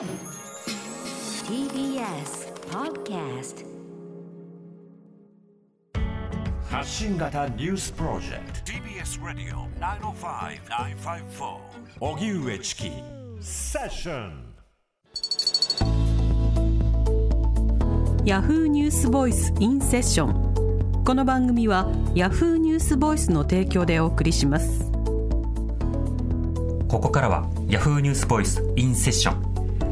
TBS Podcast 発信型ニュースプロジェクト。TBS Radio 905-954荻上チキセッションヤフーニュースボイスインセッションこの番組はヤフーニュースボイスの提供でお送りします。ここからは Yahoo ニュースボイスインセッション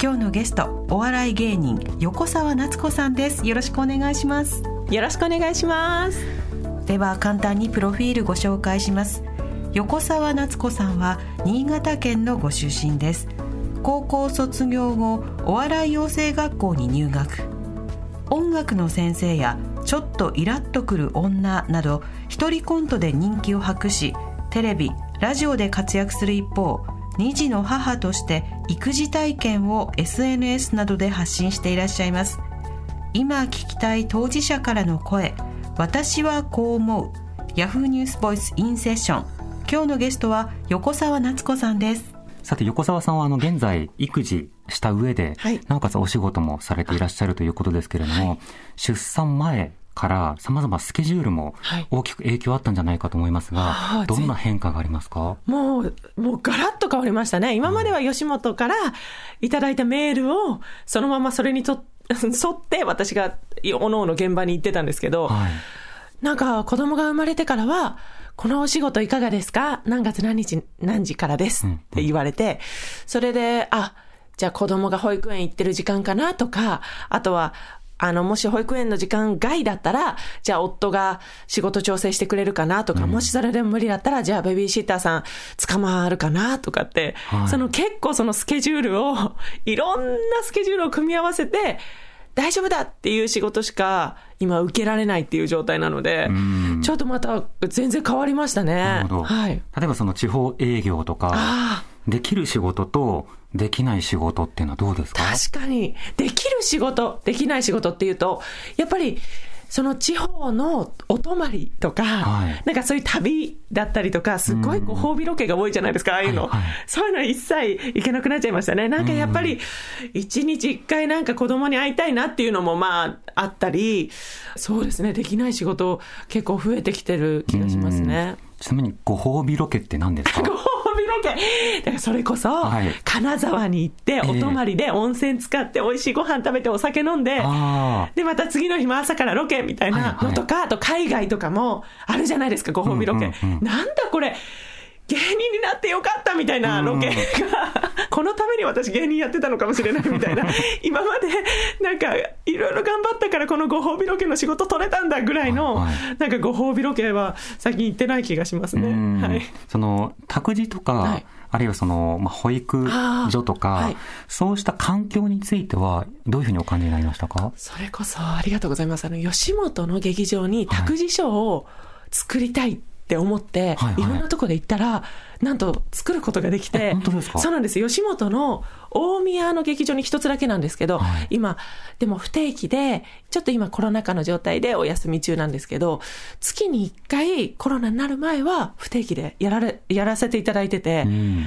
今日のゲストお笑い芸人横澤夏子さんです。よろしくお願いします。よろしくお願いします。では簡単にプロフィールご紹介します。横澤夏子さんは新潟県のご出身です。高校卒業後お笑い養成学校に入学。音楽の先生やちょっとイラッとくる女など一人コントで人気を博しテレビラジオで活躍する一方2児の母として育児体験を SNS などで発信していらっしゃいます。今聞きたい当事者からの声私はこう思う。ヤフーニュースボイスインセッション。今日のゲストは横澤夏子さんです。さて横澤さんはあの現在育児した上で、はい。なおかつお仕事もされていらっしゃるということですけれども、出産前から様々スケジュールもはい。大きく影響あったんじゃないかと思いますが、はあどんな変化がありますか？もう、もうガラッと変わりましたね。今までは吉本からいただいたメールを、そのままそれにと 沿って私がおのおの現場に行ってたんですけど、はい。なんか子供が生まれてからは、このお仕事いかがですか？何月何日何時からです？うん。って言われて、それで、あ、じゃあ子供が保育園行ってる時間かな？とか、あとは、あの、もし保育園の時間外だったら、じゃあ夫が仕事調整してくれるかなとか、もしそれでも無理だったら、じゃあベビーシッターさん捕まるかなとかって、はい。その結構そのスケジュールを、いろんなスケジュールを組み合わせて、大丈夫だっていう仕事しか今受けられないっていう状態なのでん、ちょっとまた全然変わりましたね。はい。例えばその地方営業とか、あできる仕事とできない仕事っていうのはどうですか？確かに、できる仕事、できない仕事っていうと、やっぱり、その地方のお泊まりとか、はい。なんかそういう旅だったりとか、すっごいご褒美ロケが多いじゃないですか、ああいうの。はいはい。そういうの一切行けなくなっちゃいましたね。なんかやっぱり、一日一回なんか子供に会いたいなっていうのもまああったり、そうですね、できない仕事結構増えてきてる気がしますね。ちなみにご褒美ロケって何ですか？だからそれこそ、はい。金沢に行って、お泊まりで温泉使って、美味しいご飯食べて、お酒飲んで、あで、また次の日も朝からロケみたいなのとか、あと海外とかもあるじゃないですか、ご褒美ロケ。うんうんうん。なんだこれ、芸人になってよかったみたいなロケが、このために私芸人やってたのかもしれないみたいな、今までなんかいろいろ頑張ったからこのご褒美ロケの仕事取れたんだぐらいの、はいなんかご褒美ロケは最近行ってない気がしますあ。ね。うん。はい。その、託児とか、はい。あるいはその、まあ、保育所とか、そうした環境については、どういうふうにお感じになりましたか？それこそありがとうございます。あの、吉本の劇場に託児所を作りたいって思って、はいはいんなとこで行ったら、なんと作ることができえて、本当ですか？そうなんです。吉本の大宮の劇場に一つだけなんですけど、はい今、でも不定期で、ちょっと今コロナ禍の状態でお休み中なんですけど、月に一回コロナになる前は不定期でやられ、やらせていただいてて、うん。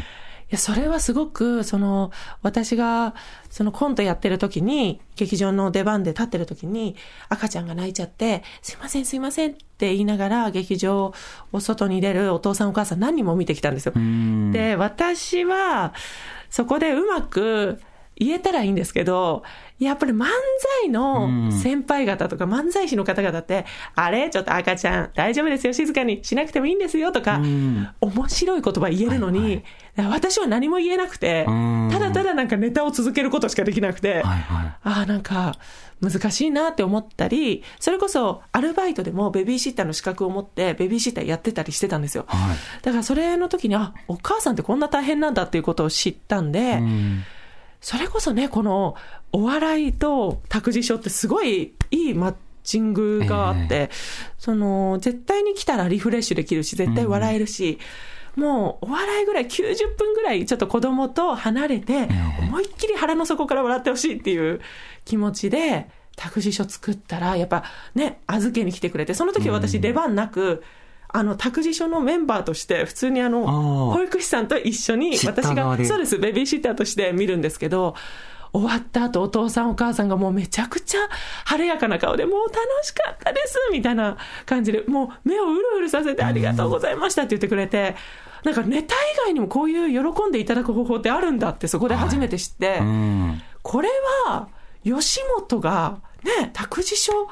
いや、それはすごく、その、私が、そのコントやってる時に、劇場の出番で立ってる時に、赤ちゃんが泣いちゃって、すいません、すいませんって言いながら、劇場を外に出るお父さんお母さん何人も見てきたんですよ。うんで、私は、そこでうまく言えたらいいんですけど、やっぱり漫才の先輩方とか漫才師の方々って、あれ？ちょっと赤ちゃん大丈夫ですよ、静かにしなくてもいいんですよとか、うん。面白い言葉言えるのに、私は何も言えなくてうん、ただただなんかネタを続けることしかできなくて。ああ、なんか難しいなって思ったり、それこそアルバイトでもベビーシッターの資格を持ってベビーシッターやってたりしてたんですよ。はい。だからそれの時に、あ、お母さんってこんな大変なんだっていうことを知ったんで、うんそれこそね、このお笑いと託児所ってすごいいいマッチングがあって、その、絶対に来たらリフレッシュできるし、絶対笑えるし、もうお笑いぐらい90分ぐらいちょっと子供と離れて、思いっきり腹の底から笑ってほしいっていう気持ちで、託児所作ったら、やっぱね、預けに来てくれて、その時は私出番なく、あの、託児所のメンバーとして、普通にあの、保育士さんと一緒に、私が、そうです、ベビーシッターとして見るんですけど、終わった後、お父さんお母さんがもうめちゃくちゃ晴れやかな顔で、もう楽しかったですみたいな感じで、もう目をうるうるさせてありがとうございましたって言ってくれて、なんかネタ以外にもこういう喜んでいただく方法ってあるんだってそこで初めて知って、うん。これは吉本がね、託児所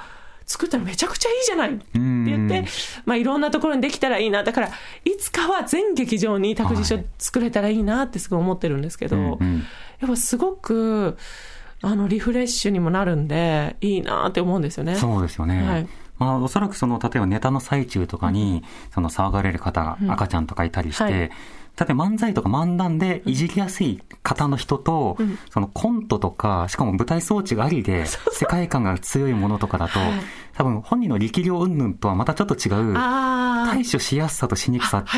作ったらめちゃくちゃいいじゃないって言って、まあいろんなところにできたらいいな。だから、いつかは全劇場に託児所作れたらいいなってすごい思ってるんですけど、うんうんやっぱすごく、あの、リフレッシュにもなるんで、いいなって思うんですよね。そうですよね。はいまあ、おそらくその、例えばネタの最中とかに、その騒がれる方が、赤ちゃんとかいたりして、はい。例えば漫才とか漫談でいじりやすい方の人と、そのコントとか、しかも舞台装置がありで、世界観が強いものとかだと、多分本人の力量云々とはまたちょっと違う、対処しやすさとしにくさって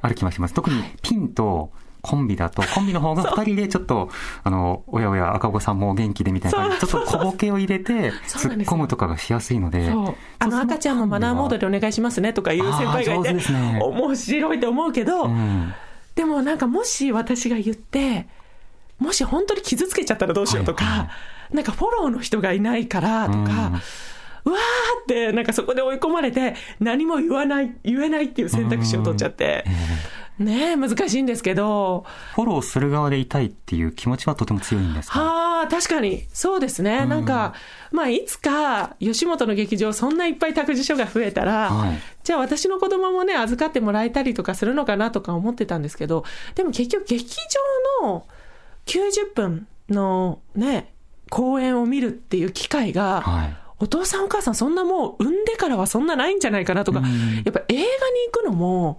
ある気がします。特にピンとコンビだと、コンビの方が二人でちょっと、あの、おやおや赤子さんも元気でみたいな。感じで、ちょっと小ボケを入れて、突っ込むとかがしやすいので、そう。あの赤ちゃんもマナーモードでお願いしますねとかいう先輩がいて、ね。面白いと思うけど、うん。でもなんかもし私が言って、もし本当に傷つけちゃったらどうしようとか、はいはなんかフォローの人がいないからとか、うわーってなんかそこで追い込まれて何も言わない、言えないっていう選択肢を取っちゃって、ねえ、難しいんですけど、フォローする側でいたいっていう気持ちはとても強いんですか？はあ、確かに。そうですね。なんか、まあ、いつか、吉本の劇場、そんないっぱい託児所が増えたら、はいじゃあ私の子供もね、預かってもらえたりとかするのかなとか思ってたんですけど、でも結局劇場の90分のね、公演を見るっていう機会が、はい。お父さんお母さんそんなもう産んでからはそんなないんじゃないかなとか、うんやっぱ映画に行くのも、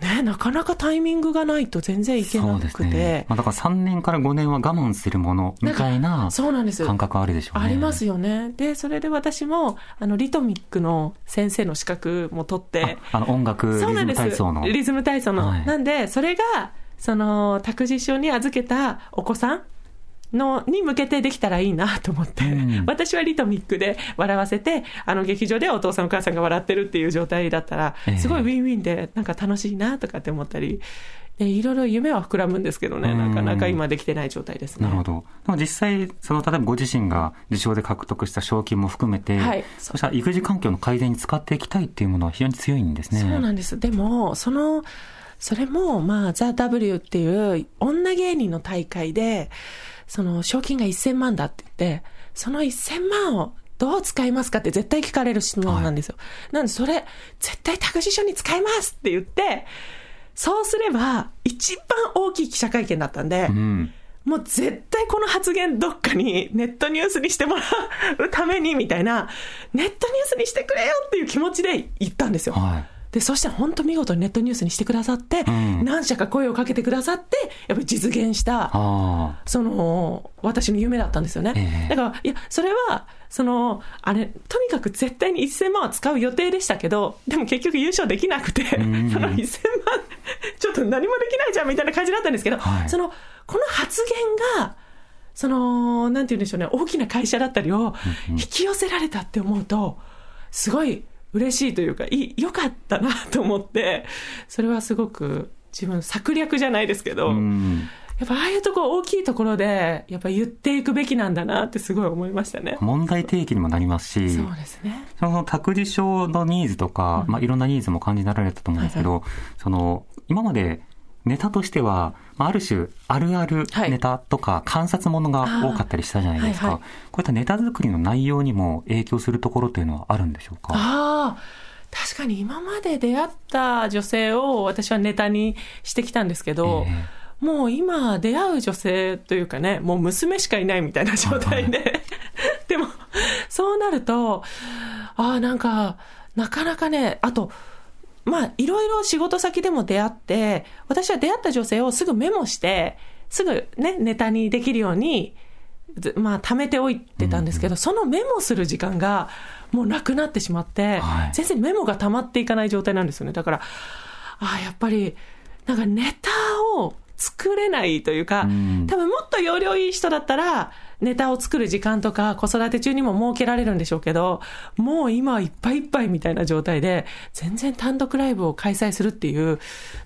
ね、なかなかタイミングがないと全然いけなくて。ね。まあ、だから3年から5年は我慢するものみたいなそうなんです感覚あるでしょうね。ありますよね。で、それで私も、あの、リトミックの先生の資格も取って、あの音楽、リズム。体操の。リズム体操の。はいなんで、それが、その、託児所に預けたお子さんの、に向けてできたらいいなと思って、うん私はリトミックで笑わせて、あの劇場ではお父さんお母さんが笑ってるっていう状態だったらええ、すごいウィンウィンで、なんか楽しいなとかって思ったり、でいろいろ夢は膨らむんですけどね、なかなか今できてない状態ですね。なるほど。でも実際、その、例えばご自身が受賞で獲得した賞金も含めて、はいそしたら育児環境の改善に使っていきたいっていうものは非常に強いんですね。そうなんです。でも、その、それも、まあ、ザ・ W っていう女芸人の大会で、その、賞金が1000万だって言って、その1000万をどう使いますかって絶対聞かれる質問なんですよ。なんで、それ、絶対託児所に使いますって言って、そうすれば、一番大きい記者会見だったんで、うん。もう絶対この発言どっかにネットニュースにしてもらうためにみたいな、ネットニュースにしてくれよっていう気持ちで言ったんですよ。はい。で、そしたら本当見事にネットニュースにしてくださって、ん。何社か声をかけてくださって、やっぱり実現した。その、私の夢だったんですよね。ええ。だから、いや、それは、その、あれ、とにかく絶対に1000万は使う予定でしたけど、でも結局優勝できなくて、そのん1000万、ちょっと何もできないじゃんみたいな感じだったんですけど、はい。その、この発言が、その、なんて言うんでしょうね、大きな会社だったりを引き寄せられたって思うと、すごい嬉しいというか、いい、良かったなと思って、それはすごく自分策略じゃないですけど、うん。やっぱああいうところ大きいところで、やっぱ言っていくべきなんだなってすごい思いましたね。問題提起にもなりますし、そうですね。その託児所のニーズとか、まあ、いろんなニーズも感じられたと思うんですけど、その、今までネタとしては、まあ、ある種、あるあるはい。ネタとか、観察ものが多かったりしたじゃないですか。あーはい。こういったネタ作りの内容にも影響するところというのはあるんでしょうか？ああ、確かに今まで出会った女性を私はネタにしてきたんですけど、えもう今出会う女性というかね、もう娘しかいないみたいな状態で。でも、そうなると、ああ、なんか、なかなかね、あと、まあ、いろいろ仕事先でも出会って、私は出会った女性をすぐメモして、すぐね、ネタにできるように、ずまあ、貯めておいてたんですけど、そのメモする時間がもうなくなってしまって、はい全然メモが溜まっていかない状態なんですよね。だから、ああ、やっぱり、なんかネタを作れないというか、ん多分もっと容量いい人だったら、ネタを作る時間とか子育て中にも設けられるんでしょうけど、もう今はいっぱいいっぱいみたいな状態で、全然単独ライブを開催するっていう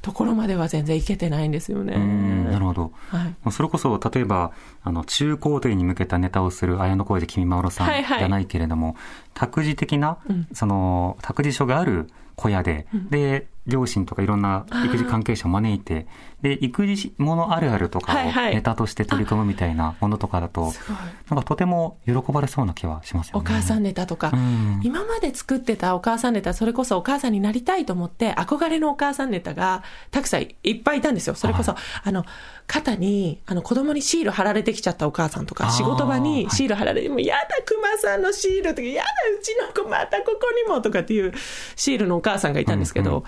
ところまでは全然いけてないんですよね。うんなるほど。はい。それこそ、例えば、あの、中高生に向けたネタをする綾小路きみまろさんはいはいじゃないけれども、託児的な、その、託児所がある小屋で、で、両親とかいろんな育児関係者を招いて、で、育児ものあるあるとかをはいはいネタとして取り組むみたいなものとかだと、すごい。なんかとても喜ばれそうな気はしますよね。お母さんネタとか、うん今まで作ってたお母さんネタ、それこそお母さんになりたいと思って、憧れのお母さんネタがたくさんいっぱいいたんですよ。それこそ、あの、肩に、あの、子供にシール貼られてきちゃったお母さんとか、仕事場にシール貼られて、もうやだ、熊さんのシールとか、やだ、うちの子またここにもとかっていうシールのお母さんがいたんですけど、うんうん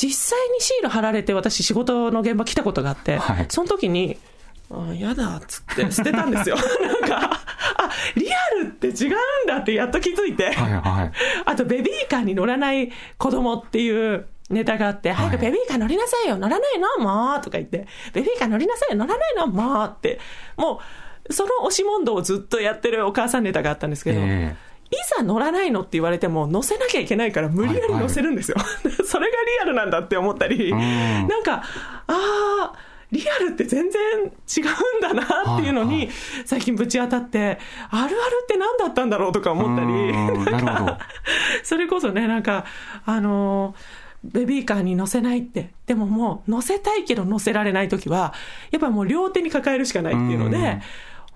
実際にシール貼られて私仕事の現場来たことがあって、はい。その時に、あやだっつって捨てたんですよ。なんか、あ、リアルって違うんだってやっと気づいて、はいはい。あとベビーカーに乗らない子供っていうネタがあって、早くベビーカー乗りなさいよ、乗らないの？もうとか言って、ベビーカー乗りなさいよ、乗らないの？もうって、もう、その押し問答をずっとやってるお母さんネタがあったんですけど、えいざ乗らないのって言われても乗せなきゃいけないから無理やり乗せるんですよ。それがリアルなんだって思ったり、ん。なんか、ああ、リアルって全然違うんだなっていうのはいはに最近ぶち当たって、あるあるって何だったんだろうとか思ったり、うんなるほど。それこそね、なんか、あのベビーカーに乗せないって。でももう乗せたいけど乗せられないときは、やっぱもう両手に抱えるしかないっていうので、うん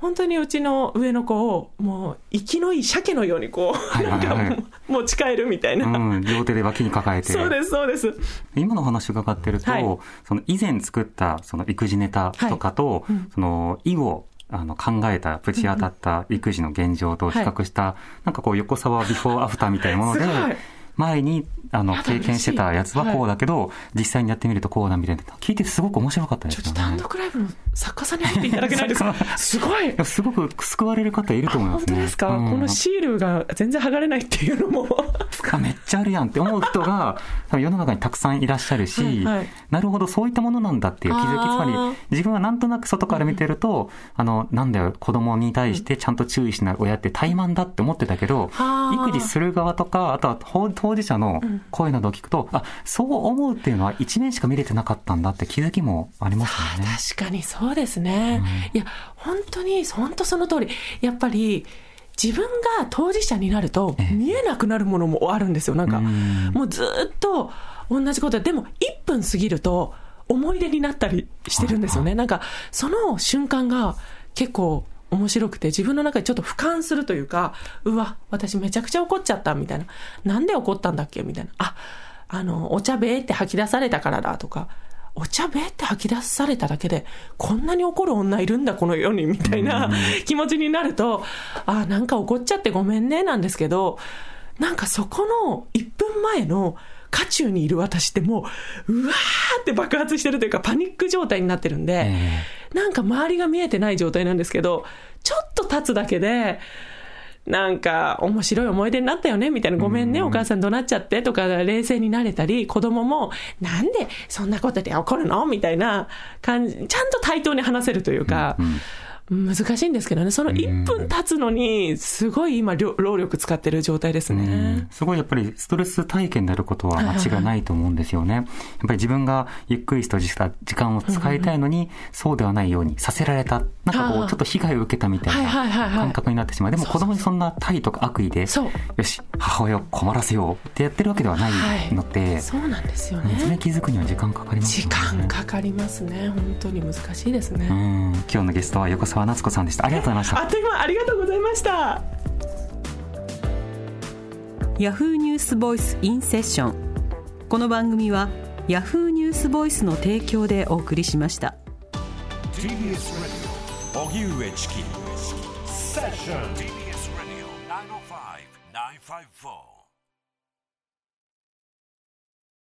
本当にうちの上の子を、もう、生きのいい鮭のようにこう、はいはいはい。なんかもう持ち帰るみたいな。うん、両手で脇に抱えて。そうです、そうです。今のお話伺ってると、はい。その以前作ったその育児ネタとかと、その以後あの考えたぶち当たった育児の現状と比較した、なんかこう横沢ビフォーアフターみたいなもので、前にあの経験してたやつはこうだけど、実際にやってみるとこうだみたいな。聞いててすごく面白かったでちょすよね。っと単独ライブの作家さんに入っていただけないですか？すごい。すごく救われる方いると思いますね。本当ですか、うんこのシールが全然剥がれないっていうのも。あめっちゃあるやんって思う人が世の中にたくさんいらっしゃるし、はいはい。なるほどそういったものなんだっていう気づきつまり自分はなんとなく外から見てると、あのなんだよ子供に対してちゃんと注意しない親って怠慢だって思ってたけど、はあ。育児する側とかあとは当当事者の声などを聞くと、あそう思うっていうのは一面しか見れてなかったんだって気づきもありますよね。確かにそうですね。いや、本当に、本当その通り。やっぱり、自分が当事者になると、見えなくなるものもあるんですよ。なんか、うんもうずっと同じことで、でも1分過ぎると、思い出になったりしてるんですよね。なんか、その瞬間が結構、面白くて、自分の中でちょっと俯瞰するというか、うわ、私めちゃくちゃ怒っちゃった、みたいな。なんで怒ったんだっけみたいな。あ、あの、お茶べーって吐き出されたからだとか、お茶べーって吐き出されただけで、こんなに怒る女いるんだ、この世に、みたいな気持ちになると、あ、なんか怒っちゃってごめんね、なんですけど、なんかそこの1分前の渦中にいる私ってもう、うわーって爆発してるというか、パニック状態になってるんで、えなんか周りが見えてない状態なんですけど、ちょっと経つだけで、なんか面白い思い出になったよねみたいな、ごめんね、お母さん怒鳴っちゃってとか、冷静になれたり、子供も、なんでそんなことで怒るの？みたいな感じ、ちゃんと対等に話せるというか、難しいんですけどね、その1分経つのに、すごい今、労労力使ってる状態ですうねん。すごいやっぱりストレス体験であることは間違いないと思うんですよね。やっぱり自分がゆっくりとした時間を使いたいのに、そうではないようにさせられた。なんかこはあう、ちょっと被害を受けたみたいな感覚になってしまう。でも子供にそんな態度とか悪意で、よし、母親を困らせようってやってるわけではないので、そうなんですようんそれね。気づくには時間かかりますね。間かかりますね。本当に難しいですね。うん、今日のゲストは横澤夏子さんでした。ありがとうございましたあ。っという間ありがとうございました。ヤフーニュースボイスインセッションこの番組はヤフーニュースボイスの提供でお送りしました TBS 上チキセッション TBS Radio 905 954